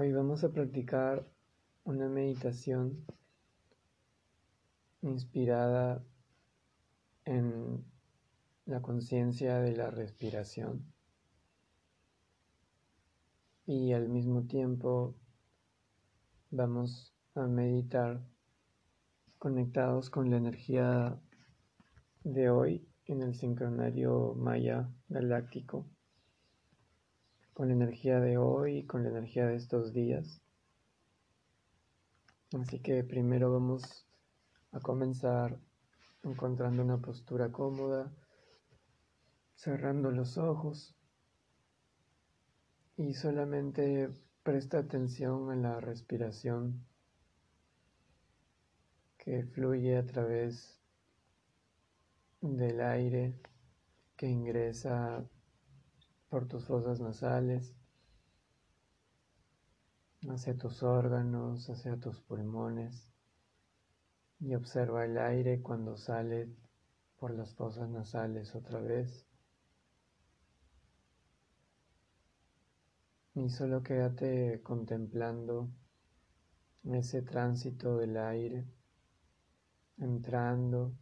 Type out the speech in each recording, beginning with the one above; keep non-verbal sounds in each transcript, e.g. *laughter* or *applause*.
Hoy vamos a practicar una meditación inspirada en la conciencia de la respiración. Y al mismo tiempo vamos a meditar conectados con la energía de hoy en el sincronario maya galáctico con la energía de hoy con la energía de estos días. Así que primero vamos a comenzar encontrando una postura cómoda, cerrando los ojos y solamente presta atención a la respiración que fluye a través del aire que ingresa por tus fosas nasales, hacia tus órganos, hacia tus pulmones y observa el aire cuando sale por las fosas nasales otra vez. Y solo quédate contemplando ese tránsito del aire, entrando,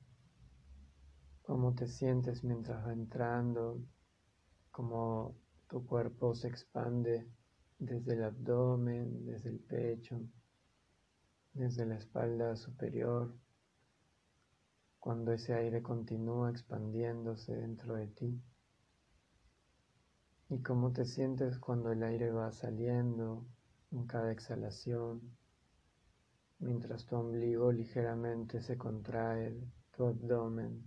cómo te sientes mientras va entrando, como tu cuerpo se expande desde el abdomen, desde el pecho, desde la espalda superior, cuando ese aire continúa expandiéndose dentro de ti. Y cómo te sientes cuando el aire va saliendo en cada exhalación, mientras tu ombligo ligeramente se contrae, tu abdomen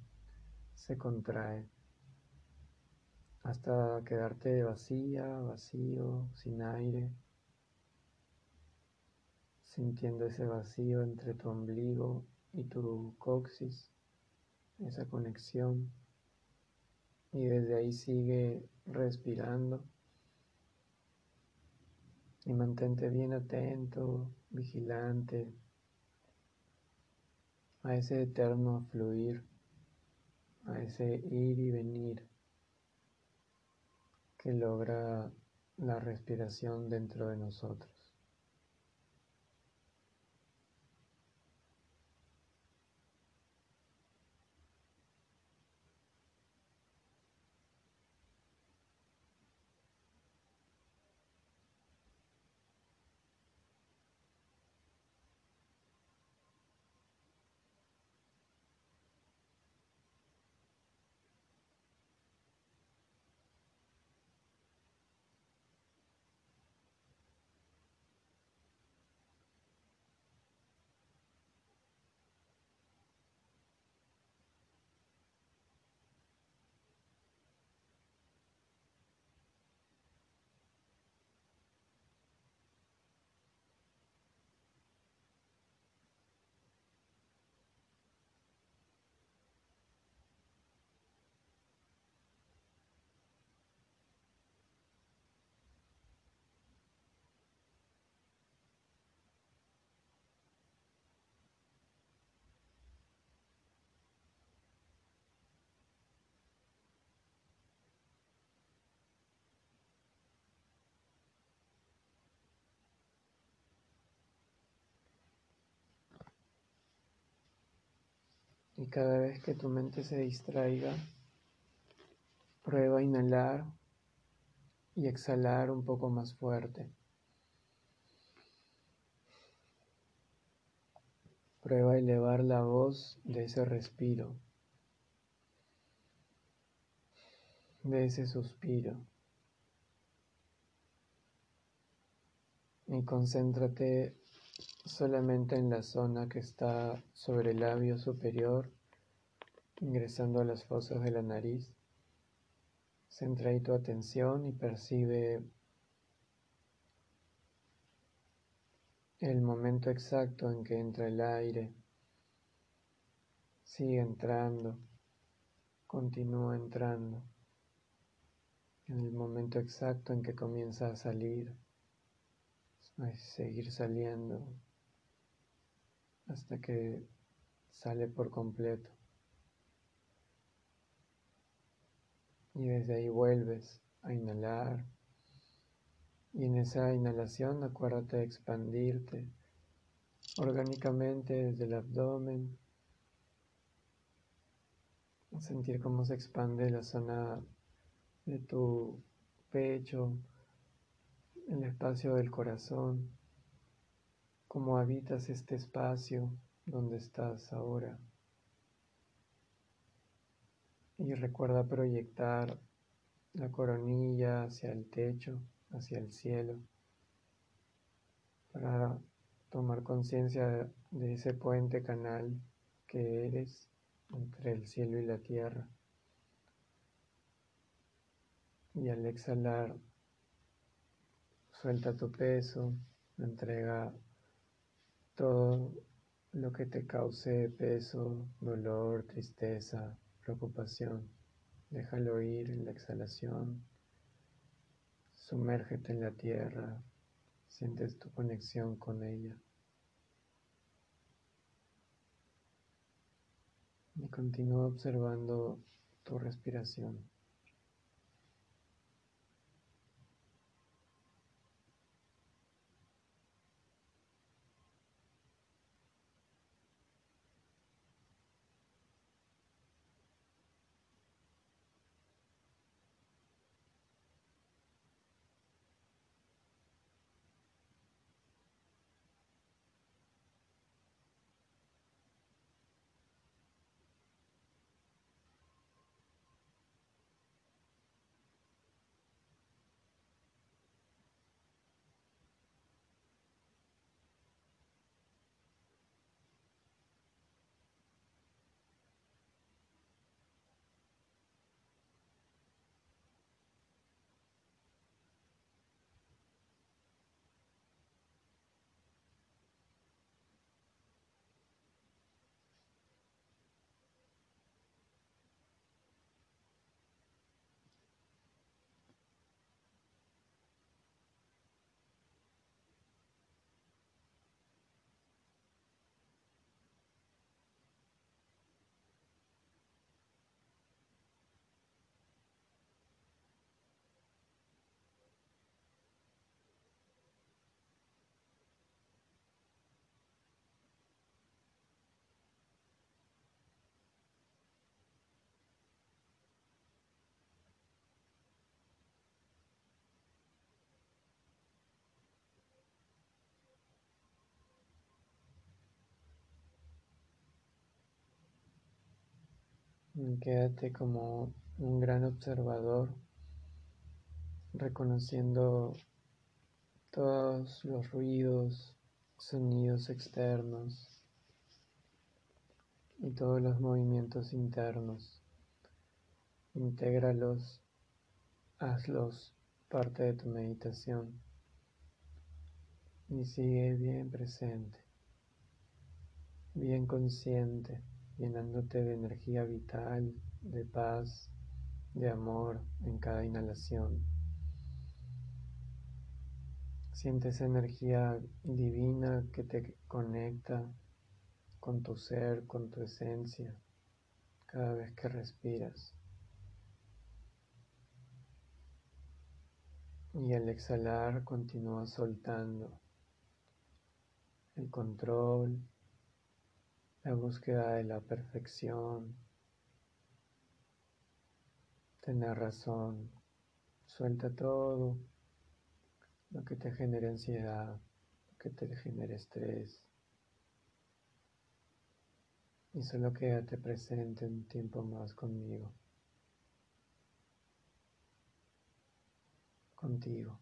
se contrae hasta quedarte vacía, vacío, sin aire, sintiendo ese vacío entre tu ombligo y tu coxis, esa conexión. Y desde ahí sigue respirando y mantente bien atento, vigilante a ese eterno fluir, a ese ir y venir que logra la respiración dentro de nosotros. Y cada vez que tu mente se distraiga, prueba a inhalar y exhalar un poco más fuerte. Prueba a elevar la voz de ese respiro, de ese suspiro. Y concéntrate solamente en la zona que está sobre el labio superior, ingresando a las fosas de la nariz. Centra ahí tu atención y percibe el momento exacto en que entra el aire. Sigue entrando, continúa entrando. En el momento exacto en que comienza a salir a seguir saliendo hasta que sale por completo. Y desde ahí vuelves a inhalar Y en esa inhalación acuérdate de expandirte orgánicamente desde el abdomen. Sentir cómo se expande la zona de tu pecho, el espacio del corazón, cómo habitas este espacio donde estás ahora. Y recuerda proyectar la coronilla hacia el techo, hacia el cielo, para tomar conciencia de ese puente canal que eres entre el cielo y la tierra. Y al exhalar, suelta tu peso, entrega todo lo que te cause peso, dolor, tristeza, preocupación. Déjalo ir en la exhalación. Sumérgete en la tierra. Sientes tu conexión con ella. Y continúa observando tu respiración. Quédate como un gran observador, reconociendo todos los ruidos, sonidos externos y todos los movimientos internos. Intégralos, hazlos parte de tu meditación y sigue bien presente, bien consciente llenándote de energía vital, de paz, de amor en cada inhalación. Siente esa energía divina que te conecta con tu ser, con tu esencia, cada vez que respiras. Y al exhalar continúa soltando el control, la búsqueda de la perfección, tener razón, suelta todo lo que te genere ansiedad, lo que te genere estrés. Y solo quédate presente un tiempo más conmigo, contigo.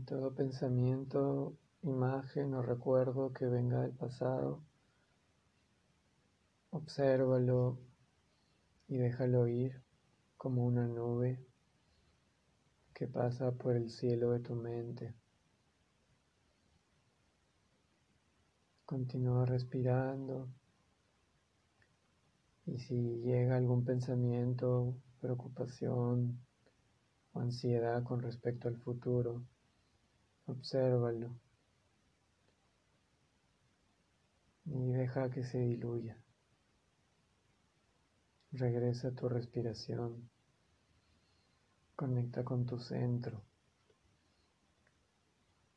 Todo pensamiento, imagen o recuerdo que venga del pasado, obsérvalo y déjalo ir como una nube que pasa por el cielo de tu mente. Continúa respirando y si llega algún pensamiento, preocupación o ansiedad con respecto al futuro, obsérvalo y deja que se diluya. Regresa a tu respiración. Conecta con tu centro,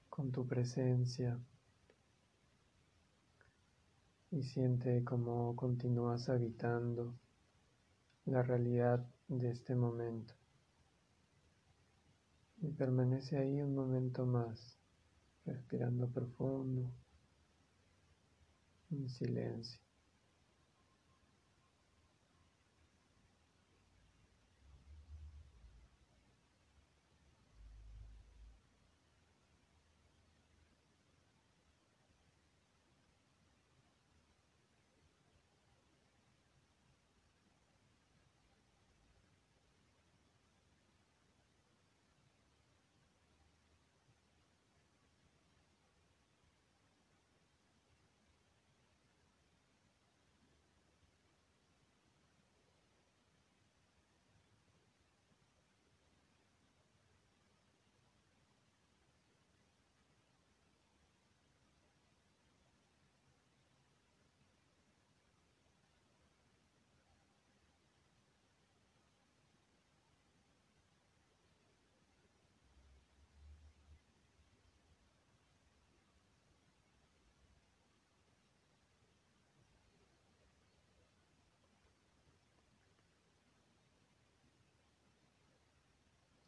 con tu presencia y siente cómo continúas habitando la realidad de este momento. Y permanece ahí un momento más, respirando profundo, en silencio.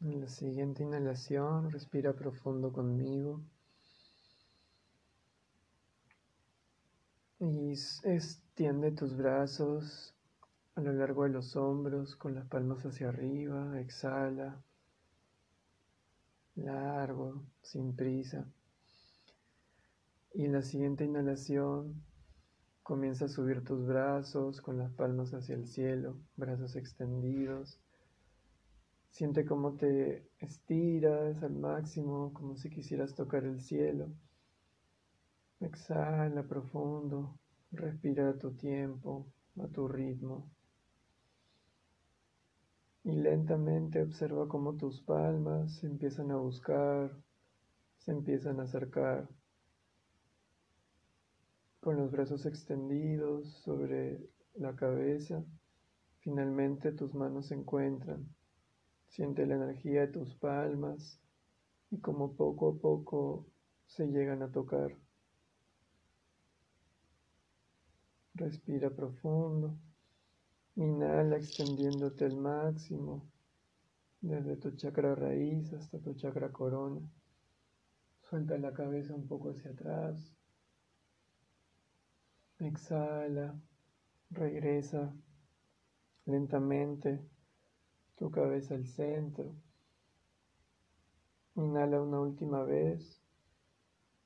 En la siguiente inhalación, respira profundo conmigo. Y extiende tus brazos a lo largo de los hombros con las palmas hacia arriba. Exhala. Largo, sin prisa. Y en la siguiente inhalación, comienza a subir tus brazos con las palmas hacia el cielo, brazos extendidos. Siente cómo te estiras al máximo, como si quisieras tocar el cielo. Exhala profundo, respira a tu tiempo, a tu ritmo. Y lentamente observa cómo tus palmas se empiezan a buscar, se empiezan a acercar. Con los brazos extendidos sobre la cabeza, finalmente tus manos se encuentran Siente la energía de tus palmas y como poco a poco se llegan a tocar. Respira profundo. Inhala extendiéndote al máximo, desde tu chakra raíz hasta tu chakra corona. Suelta la cabeza un poco hacia atrás. Exhala, regresa lentamente tu cabeza al centro. Inhala una última vez,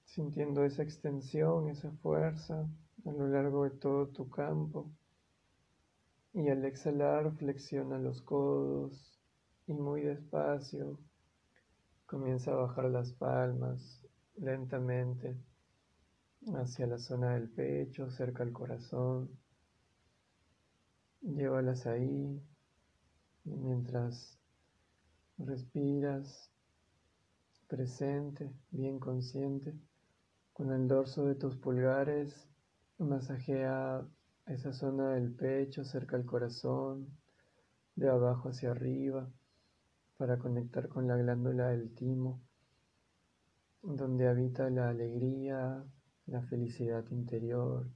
sintiendo esa extensión, esa fuerza a lo largo de todo tu campo. Y al exhalar, flexiona los codos y muy despacio comienza a bajar las palmas lentamente hacia la zona del pecho, cerca al corazón. Llévalas ahí mientras respiras presente, bien consciente, con el dorso de tus pulgares masajea esa zona del pecho cerca al corazón, de abajo hacia arriba, para conectar con la glándula del timo, donde habita la alegría, la felicidad interior,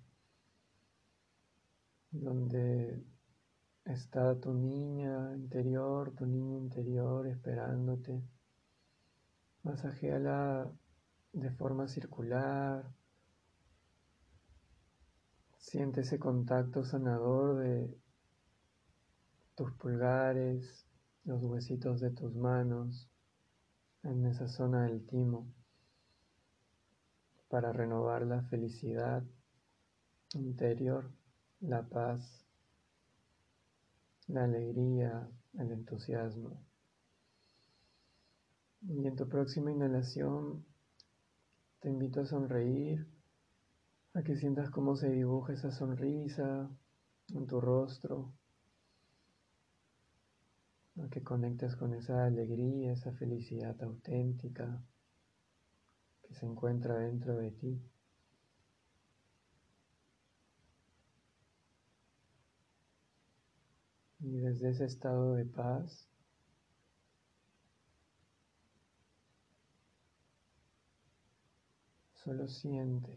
donde Está tu niña interior, tu niño interior esperándote. Masajéala de forma circular. Siente ese contacto sanador de tus pulgares, los huesitos de tus manos, en esa zona del timo para renovar la felicidad interior, la paz, la alegría, el entusiasmo. Y en tu próxima inhalación te invito a sonreír, a que sientas cómo se dibuja esa sonrisa en tu rostro, a que conectes con esa alegría, esa felicidad auténtica que se encuentra dentro de ti. Y desde ese estado de paz, solo siente.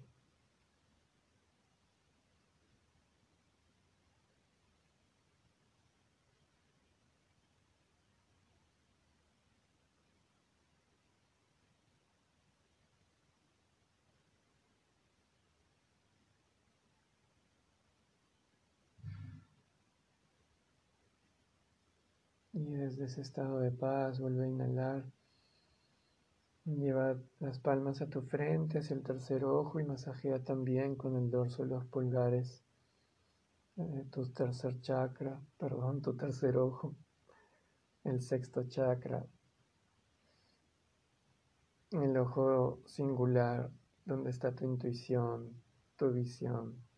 Y desde ese estado de paz vuelve a inhalar. Lleva las palmas a tu frente, hacia el tercer ojo y masajea también con el dorso de los pulgares eh, tu tercer chakra, perdón, tu tercer ojo, el sexto chakra, el ojo singular donde está tu intuición, tu visión.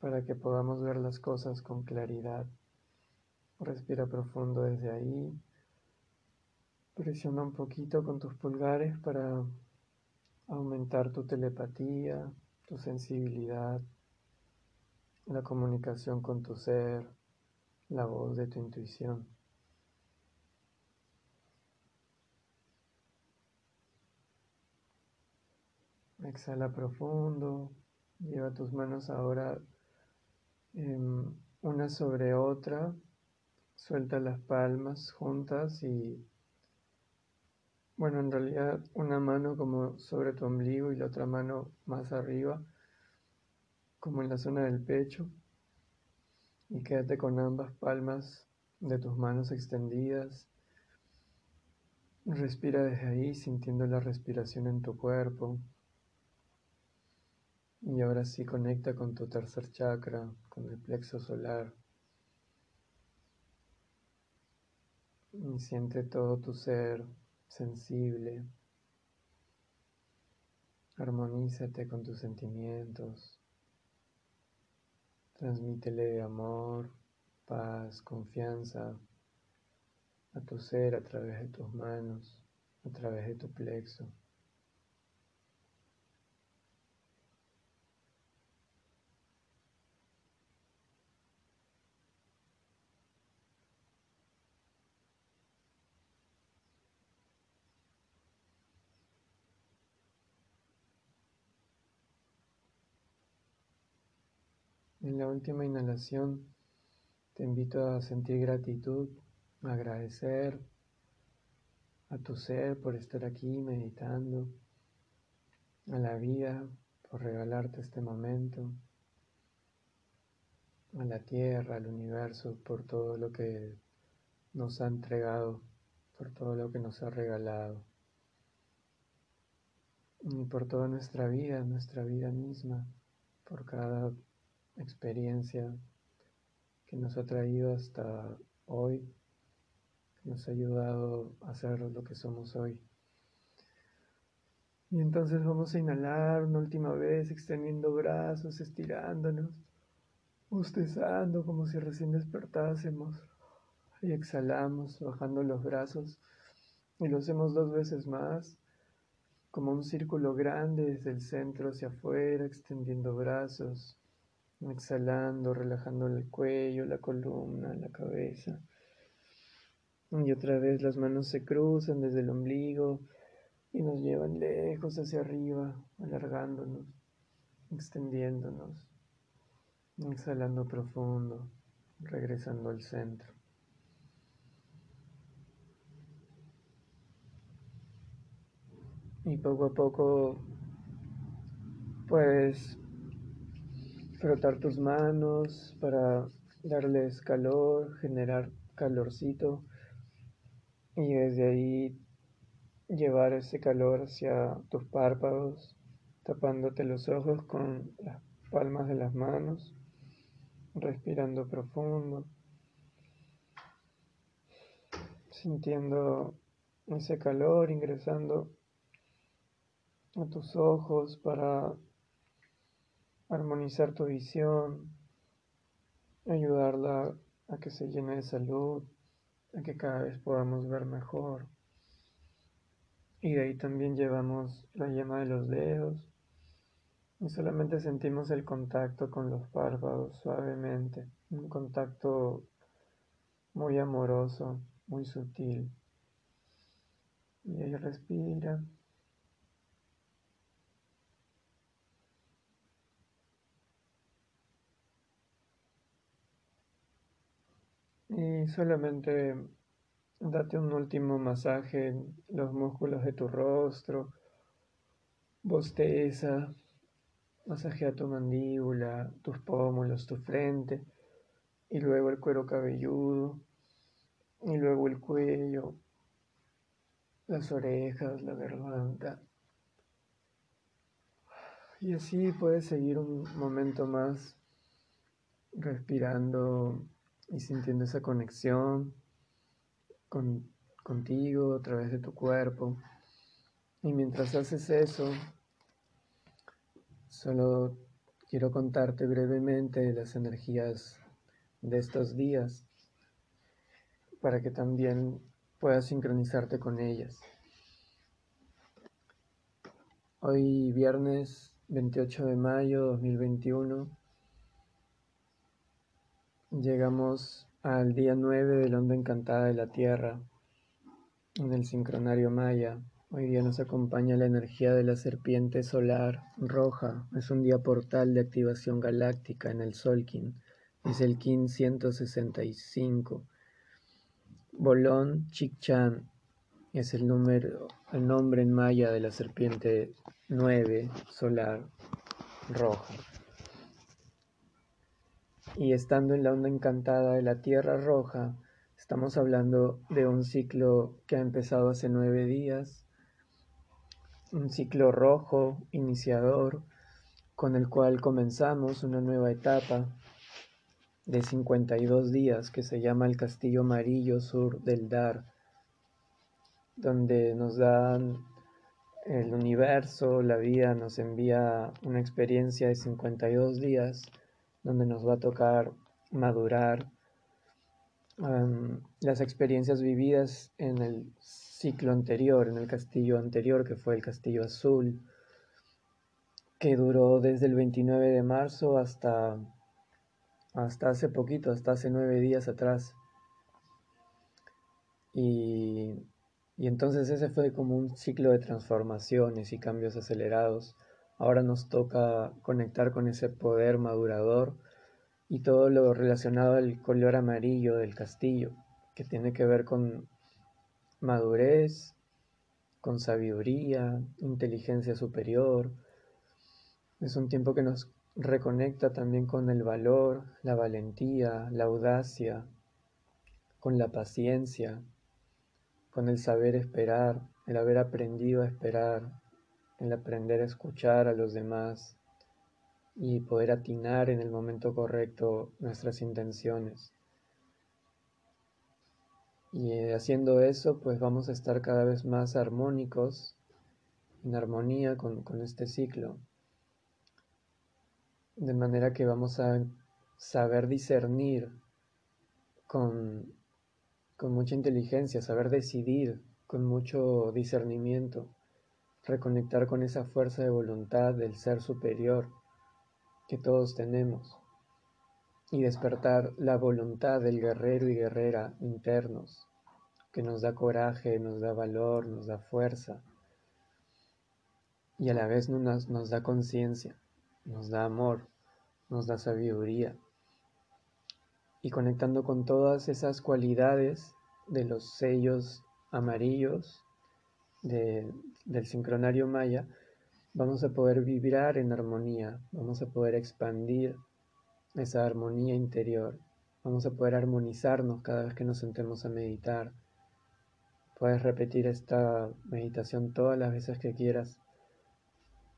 Para que podamos ver las cosas con claridad. Respira profundo desde ahí. Presiona un poquito con tus pulgares para aumentar tu telepatía, tu sensibilidad, la comunicación con tu ser, la voz de tu intuición. Exhala profundo, lleva tus manos ahora una sobre otra, suelta las palmas juntas y, bueno, en realidad una mano como sobre tu ombligo y la otra mano más arriba, como en la zona del pecho, y quédate con ambas palmas de tus manos extendidas. Respira desde ahí sintiendo la respiración en tu cuerpo. Y ahora sí conecta con tu tercer chakra, con el plexo solar. Y siente todo tu ser sensible. Armonízate con tus sentimientos. Transmítele amor, paz, confianza a tu ser a través de tus manos, a través de tu plexo. En la última inhalación te invito a sentir gratitud, a agradecer a tu ser por estar aquí meditando, a la vida por regalarte este momento, a la tierra, al universo por todo lo que nos ha entregado, por todo lo que nos ha regalado y por toda nuestra vida, nuestra vida misma, por cada experiencia que nos ha traído hasta hoy, que nos ha ayudado a ser lo que somos hoy. Y entonces vamos a inhalar una última vez, extendiendo brazos, estirándonos, bostezando como si recién despertásemos. Y exhalamos, bajando los brazos. Y lo hacemos dos veces más, como un círculo grande desde el centro hacia afuera, extendiendo brazos, Exhalando, relajando el cuello, la columna, la cabeza. Y otra vez las manos se cruzan desde el ombligo y nos llevan lejos hacia arriba, alargándonos, extendiéndonos. Exhalando profundo, regresando al centro. Y poco a poco, pues frotar tus manos para darles calor, generar calorcito y desde ahí llevar ese calor hacia tus párpados, tapándote los ojos con las palmas de las manos, respirando profundo, sintiendo ese calor ingresando a tus ojos para armonizar tu visión, ayudarla a que se llene de salud, a que cada vez podamos ver mejor. Y de ahí también llevamos la yema de los dedos y solamente sentimos el contacto con los párpados suavemente, un contacto muy amoroso, muy sutil. Y ahí respira. Y solamente date un último masaje en los músculos de tu rostro, bosteza, masajea tu mandíbula, tus pómulos, tu frente, y luego el cuero cabelludo, y luego el cuello, las orejas, la garganta. Y así puedes seguir un momento más respirando y sintiendo esa conexión con, contigo a través de tu cuerpo. Y mientras haces eso, solo quiero contarte brevemente las energías de estos días para que también puedas sincronizarte con ellas. Hoy viernes 28 de mayo 2021 Llegamos al día 9 de la onda encantada de la Tierra en el sincronario maya. Hoy día nos acompaña la energía de la serpiente solar roja. Es un día portal de activación galáctica en el Solkin. Es el Kin 165. Bolón Chikchan es el, número, el nombre en maya de la serpiente 9 solar roja y estando en la onda encantada de la Tierra Roja, estamos hablando de un ciclo que ha empezado hace nueve días, un ciclo rojo, iniciador, con el cual comenzamos una nueva etapa de 52 días que se llama el Castillo Amarillo Sur del Dar, donde nos dan el universo, la vida nos envía una experiencia de 52 días donde nos va a tocar madurar las experiencias vividas en el ciclo anterior, en el castillo anterior, que fue el castillo azul, que duró desde el 29 de marzo hasta, hasta hace poquito, hasta hace nueve días atrás. Y, y entonces ese fue como un ciclo de transformaciones y cambios acelerados Ahora nos toca conectar con ese poder madurador y todo lo relacionado al color amarillo del castillo, que tiene que ver con madurez, con sabiduría, inteligencia superior. Es un tiempo que nos reconecta también con el valor, la valentía, la audacia, con la paciencia, con el saber esperar, el haber aprendido a esperar, el aprender a escuchar a los demás y poder atinar en el momento correcto nuestras intenciones. Y eh, haciendo eso, pues vamos a estar cada vez más armónicos, en armonía con, este ciclo. De manera que vamos a saber discernir con, con mucha inteligencia, saber decidir con mucho discernimiento reconectar con esa fuerza de voluntad del ser superior que todos tenemos y despertar la voluntad del guerrero y guerrera internos que nos da coraje, nos da valor, nos da fuerza y a la vez nos, nos da conciencia, nos da amor, nos da sabiduría. Y conectando con todas esas cualidades de los sellos amarillos del sincronario maya, vamos a poder vibrar en armonía, vamos a poder expandir esa armonía interior Vamos a poder armonizarnos cada vez que nos sentemos a meditar. Puedes repetir esta meditación todas las veces que quieras,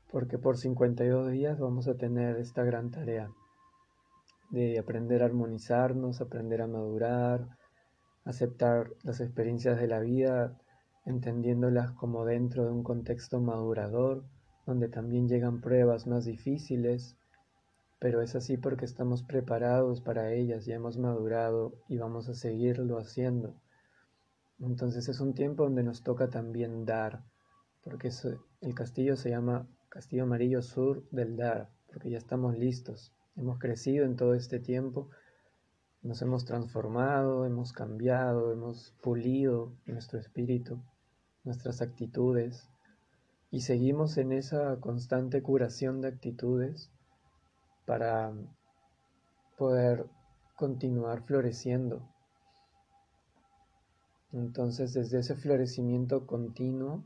porque por 52 días vamos a tener esta gran tarea de aprender a armonizarnos, aprender a madurar, aceptar las experiencias de la vida, entendiéndolas como dentro de un contexto madurador, donde también llegan pruebas más difíciles, pero es así porque estamos preparados para ellas, ya hemos madurado y vamos a seguirlo haciendo. Entonces es un tiempo donde nos toca también dar, porque el castillo se llama Castillo Amarillo Sur del Dar, porque ya estamos listos, hemos crecido en todo este tiempo, nos hemos transformado, hemos cambiado, hemos pulido nuestro espíritu, nuestras actitudes, y seguimos en esa constante curación de actitudes para poder continuar floreciendo. Entonces desde ese florecimiento continuo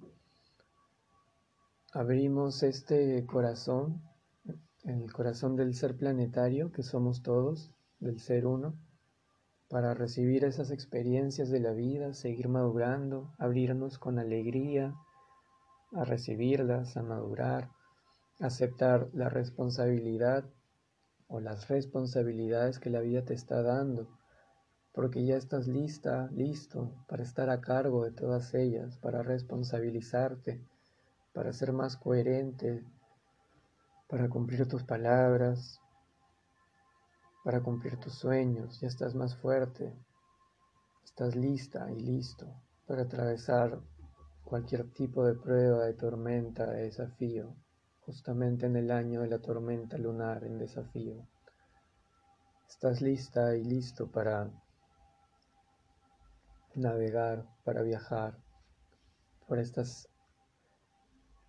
abrimos este corazón, el corazón del ser planetario que somos todos, del ser uno, para recibir esas experiencias de la vida, seguir madurando, abrirnos con alegría a recibirlas, a madurar, aceptar la responsabilidad o las responsabilidades que la vida te está dando porque ya estás lista, listo para estar a cargo de todas ellas, para responsabilizarte, para ser más coherente, para cumplir tus palabras, para cumplir tus sueños, ya estás más fuerte, estás lista y listo para atravesar cualquier tipo de prueba, de tormenta, de desafío, justamente en el año de la tormenta lunar en desafío. Estás lista y listo para navegar, para viajar por estas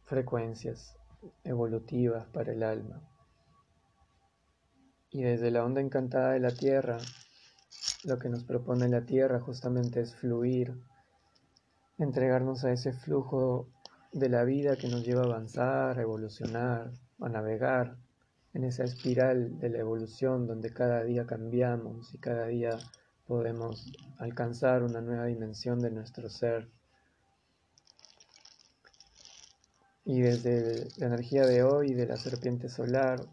frecuencias evolutivas para el alma. Y desde la onda encantada de la Tierra, lo que nos propone la Tierra justamente es fluir, entregarnos a ese flujo de la vida que nos lleva a avanzar, a evolucionar, a navegar en esa espiral de la evolución donde cada día cambiamos y cada día podemos alcanzar una nueva dimensión de nuestro ser. Y desde la energía de hoy, de la serpiente solar,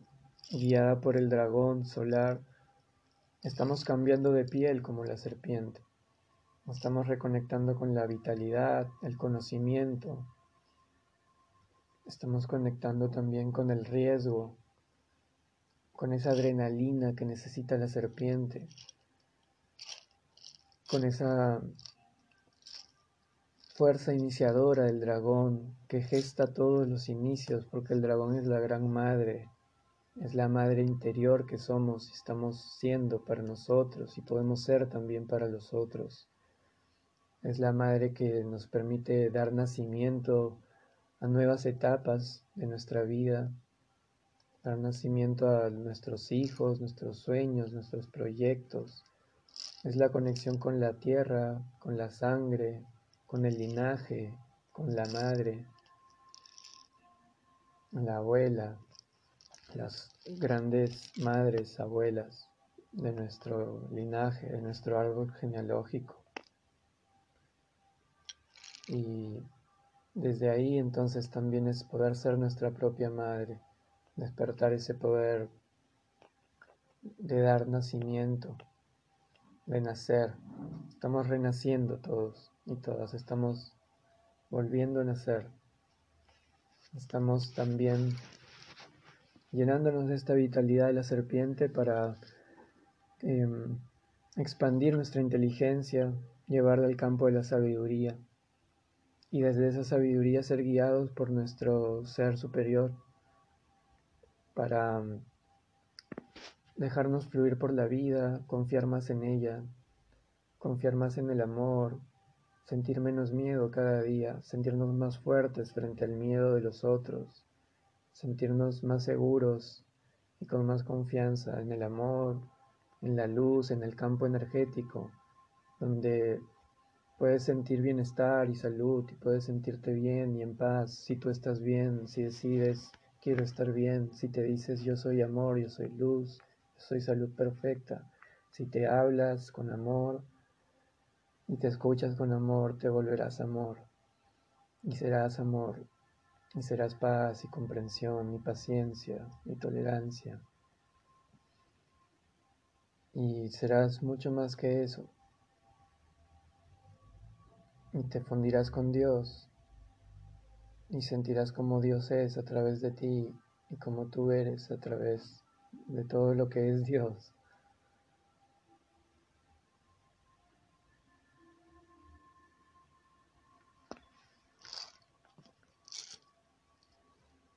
guiada por el dragón solar, estamos cambiando de piel como la serpiente. Estamos reconectando con la vitalidad, el conocimiento. Estamos conectando también con el riesgo, con esa adrenalina que necesita la serpiente con esa fuerza iniciadora del dragón que gesta todos los inicios, porque el dragón es la gran madre, es la madre interior que somos y estamos siendo para nosotros y podemos ser también para los otros. Es la madre que nos permite dar nacimiento a nuevas etapas de nuestra vida, dar nacimiento a nuestros hijos, nuestros sueños, nuestros proyectos es la conexión con la tierra, con la sangre, con el linaje, con la madre, la abuela, las grandes madres, abuelas de nuestro linaje, de nuestro árbol genealógico. Y desde ahí entonces también es poder ser nuestra propia madre, despertar ese poder de dar nacimiento renacer. Estamos renaciendo todos y todas. Estamos volviendo a nacer. Estamos también llenándonos de esta vitalidad de la serpiente para em, expandir nuestra inteligencia, llevarla al campo de la sabiduría. Y desde esa sabiduría ser guiados por nuestro ser superior para dejarnos fluir por la vida, confiar más en ella, confiar más en el amor, sentir menos miedo cada día, sentirnos más fuertes frente al miedo de los otros, sentirnos más seguros y con más confianza en el amor, en la luz, en el campo energético, donde puedes sentir bienestar y salud y puedes sentirte bien y en paz si tú estás bien, si decides quiero estar bien, si te dices yo soy amor, yo soy luz, soy salud perfecta. Si te hablas con amor y te escuchas con amor, te volverás amor. Y serás amor. Y serás paz y comprensión y paciencia y tolerancia. Y serás mucho más que eso. Y te fundirás con Dios. Y sentirás como Dios es a través de ti y como tú eres a través de todo lo que es Dios.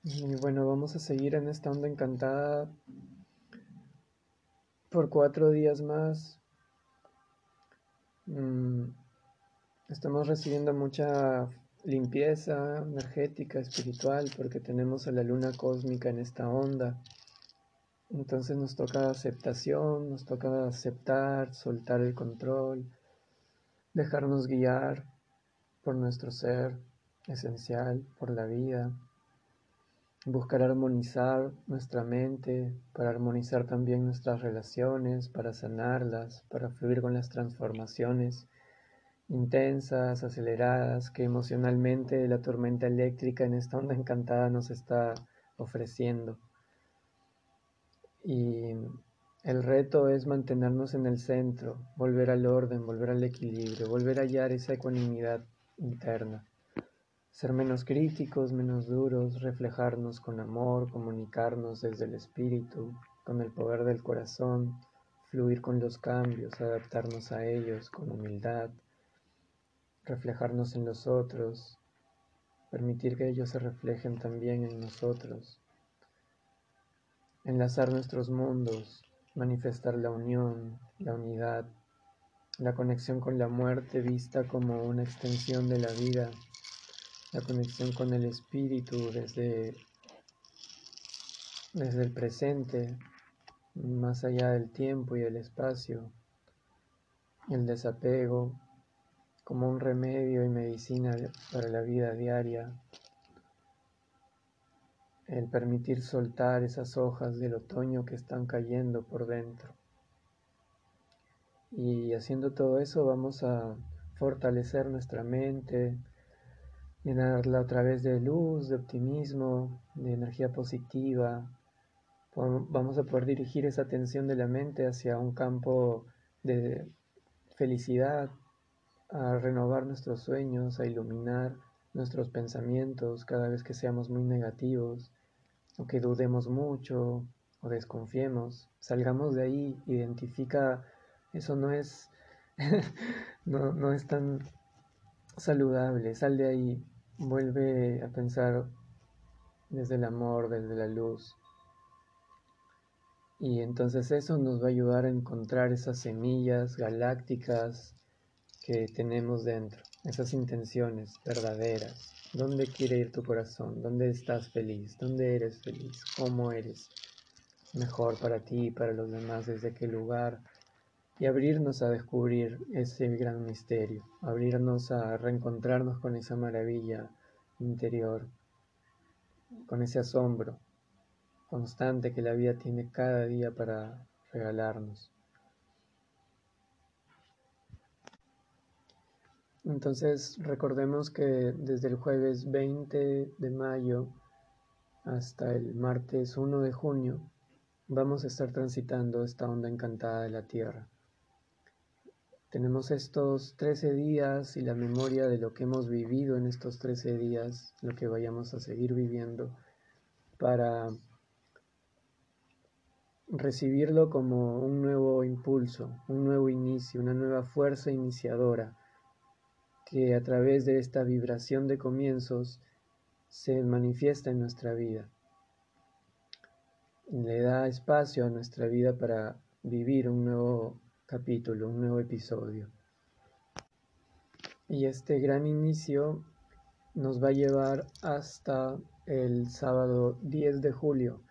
Y bueno, vamos a seguir en esta onda encantada por cuatro días más. Mm, estamos recibiendo mucha limpieza energética, espiritual, porque tenemos a la luna cósmica en esta onda. Entonces nos toca aceptación, nos toca aceptar, soltar el control, dejarnos guiar por nuestro ser esencial, por la vida buscar armonizar nuestra mente, para armonizar también nuestras relaciones, para sanarlas, para fluir con las transformaciones intensas, aceleradas, que emocionalmente la tormenta eléctrica en esta onda encantada nos está ofreciendo. Y el reto es mantenernos en el centro, volver al orden, volver al equilibrio, volver a hallar esa ecuanimidad interna ser menos críticos, menos duros, reflejarnos con amor, comunicarnos desde el espíritu, con el poder del corazón, fluir con los cambios, adaptarnos a ellos con humildad, reflejarnos en los otros, permitir que ellos se reflejen también en nosotros, enlazar nuestros mundos, manifestar la unión, la unidad, la conexión con la muerte vista como una extensión de la vida la conexión con el espíritu desde, desde el presente, más allá del tiempo y el espacio, el desapego como un remedio y medicina para la vida diaria, el permitir soltar esas hojas del otoño que están cayendo por dentro. Y haciendo todo eso vamos a fortalecer nuestra mente, llenarla a través de luz, de optimismo, de energía positiva. Vamos a poder dirigir esa atención de la mente hacia un campo de felicidad, a renovar nuestros sueños, a iluminar nuestros pensamientos cada vez que seamos muy negativos o que dudemos mucho o desconfiemos. Salgamos de ahí, identifica, eso no es, *laughs* no, no es tan saludable, sal de ahí, Vuelve a pensar desde el amor, desde la luz. Y entonces eso nos va a ayudar a encontrar esas semillas galácticas que tenemos dentro, esas intenciones verdaderas. ¿Dónde quiere ir tu corazón? ¿Dónde estás feliz? ¿Dónde eres feliz? ¿Cómo eres mejor para ti y para los demás? ¿Desde qué lugar? Y abrirnos a descubrir ese gran misterio, abrirnos a reencontrarnos con esa maravilla interior, con ese asombro constante que la vida tiene cada día para regalarnos. Entonces recordemos que desde el jueves 20 de mayo hasta el martes 1 de junio vamos a estar transitando esta onda encantada de la Tierra. Tenemos estos 13 días y la memoria de lo que hemos vivido en estos 13 días, lo que vayamos a seguir viviendo, para recibirlo como un nuevo impulso, un nuevo inicio, una nueva fuerza iniciadora, que a través de esta vibración de comienzos se manifiesta en nuestra vida. Le da espacio a nuestra vida para vivir un nuevo capítulo, un nuevo episodio. Y este gran inicio nos va a llevar hasta el sábado 10 de julio,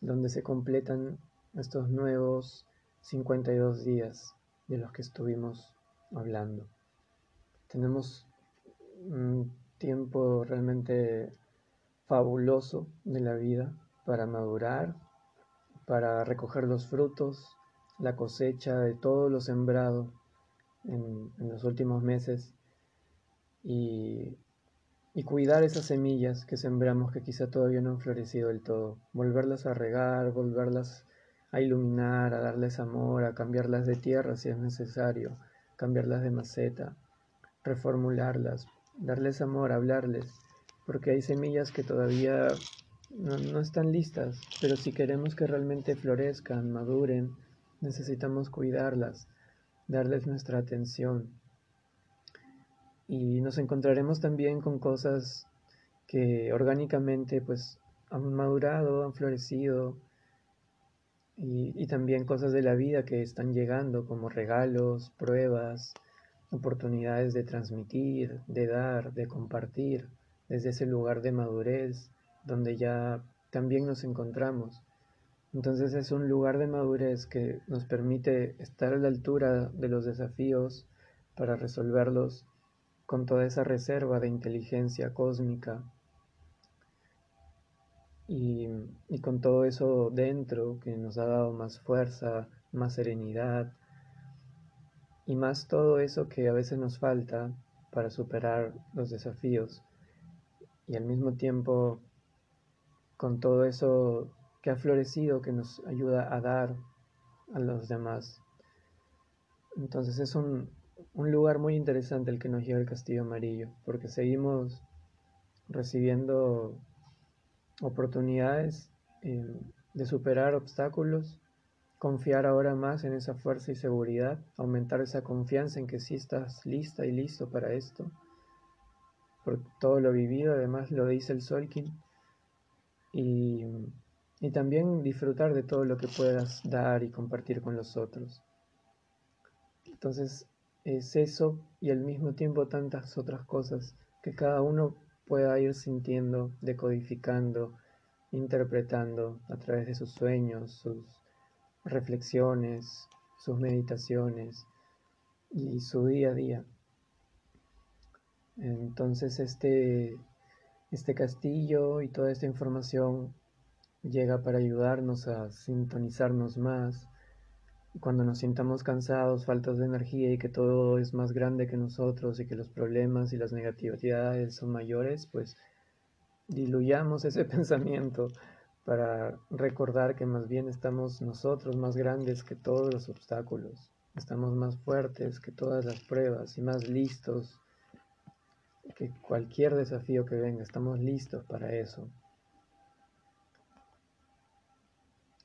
donde se completan estos nuevos 52 días de los que estuvimos hablando. Tenemos un tiempo realmente fabuloso de la vida para madurar, para recoger los frutos la cosecha de todo lo sembrado en, los últimos meses y, cuidar esas semillas que sembramos que quizá todavía no han florecido del todo, volverlas a regar, volverlas a iluminar, a darles amor, a cambiarlas de tierra si es necesario, cambiarlas de maceta, reformularlas, darles amor, hablarles, porque hay semillas que todavía no, están listas, pero si queremos que realmente florezcan, maduren, necesitamos cuidarlas, darles nuestra atención. Y nos encontraremos también con cosas que orgánicamente pues han madurado, han florecido, y, y también cosas de la vida que están llegando como regalos, pruebas, oportunidades de transmitir, de dar, de compartir, desde ese lugar de madurez donde ya también nos encontramos. Entonces es un lugar de madurez que nos permite estar a la altura de los desafíos para resolverlos con toda esa reserva de inteligencia cósmica y, y, con todo eso dentro que nos ha dado más fuerza, más serenidad y más todo eso que a veces nos falta para superar los desafíos. Y al mismo tiempo con todo eso que ha florecido, que nos ayuda a dar a los demás. Entonces es un, lugar muy interesante el que nos lleva el Castillo Amarillo, porque seguimos recibiendo oportunidades eh, de superar obstáculos, confiar ahora más en esa fuerza y seguridad, aumentar esa confianza en que sí estás lista y listo para esto, por todo lo vivido, además lo dice el Solkin, y y también disfrutar de todo lo que puedas dar y compartir con los otros. Entonces es eso y al mismo tiempo tantas otras cosas que cada uno pueda ir sintiendo, decodificando, interpretando a través de sus sueños, sus reflexiones, sus meditaciones y su día a día. Entonces este, este castillo y toda esta información llega para ayudarnos a sintonizarnos más. Cuando nos sintamos cansados, faltos de energía y que todo es más grande que nosotros y que los problemas y las negatividades son mayores, pues diluyamos ese *laughs* pensamiento para recordar que más bien estamos nosotros más grandes que todos los obstáculos, estamos más fuertes que todas las pruebas y más listos que cualquier desafío que venga, estamos listos para eso.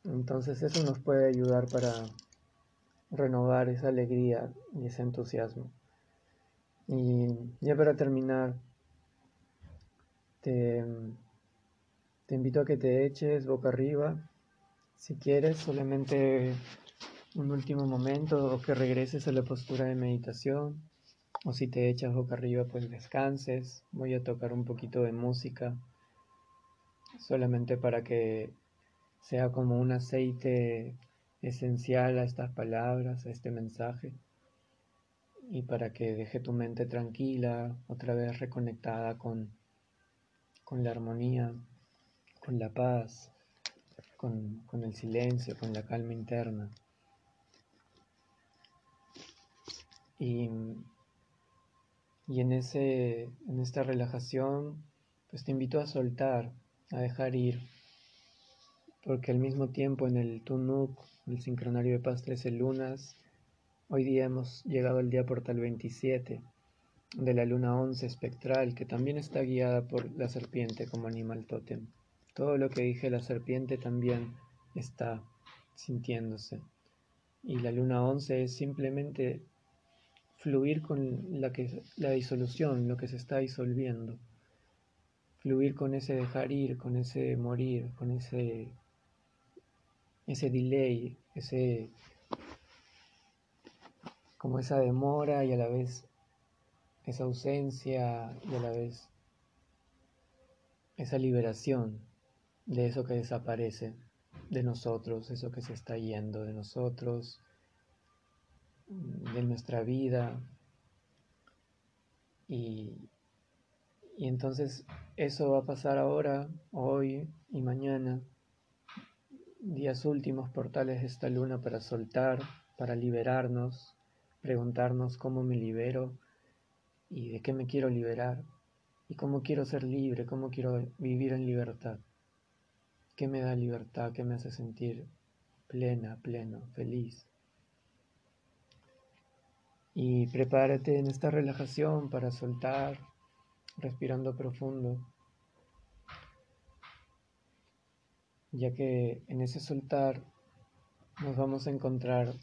Entonces eso nos puede ayudar para renovar esa alegría y ese entusiasmo. Y ya para terminar, te, invito a que te eches boca arriba, si quieres, solamente un último momento o que regreses a la postura de meditación. O si te echas boca arriba, pues descanses. Voy a tocar un poquito de música, solamente para que sea como un aceite esencial a estas palabras, a este mensaje, y para que deje tu mente tranquila, otra vez reconectada con, con la armonía, con la paz, con, con el silencio, con la calma interna. Y, y en, ese, en esta relajación, pues te invito a soltar, a dejar ir porque al mismo tiempo en el Tunuk, el sincronario de paz 13 lunas, hoy día hemos llegado al día portal 27 de la luna 11 espectral, que también está guiada por la serpiente como animal tótem. Todo lo que dije la serpiente también está sintiéndose. Y la luna 11 es simplemente fluir con la, que, la disolución, lo que se está disolviendo. Fluir con ese dejar ir, con ese morir, con ese ese delay, ese como esa demora y a la vez esa ausencia y a la vez esa liberación de eso que desaparece de nosotros, eso que se está yendo de nosotros, de nuestra vida. Y, y entonces eso va a pasar ahora, hoy y mañana días últimos portales de esta luna para soltar, para liberarnos, preguntarnos cómo me libero y de qué me quiero liberar y cómo quiero ser libre, cómo quiero vivir en libertad. ¿Qué me da libertad? ¿Qué me hace sentir plena, pleno, feliz? Y prepárate en esta relajación para soltar, respirando profundo, ya que en ese soltar nos vamos a encontrar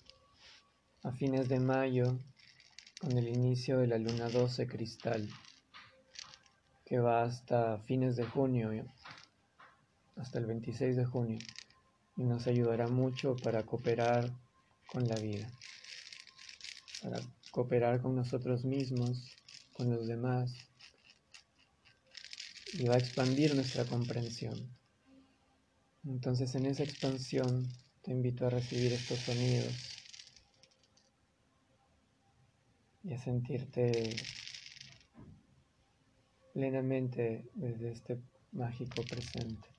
a fines de mayo con el inicio de la luna 12 cristal, que va hasta fines de junio, hasta el 26 de junio, y nos ayudará mucho para cooperar con la vida, para cooperar con nosotros mismos, con los demás, y va a expandir nuestra comprensión. Entonces en esa expansión te invito a recibir estos sonidos y a sentirte plenamente desde este mágico presente.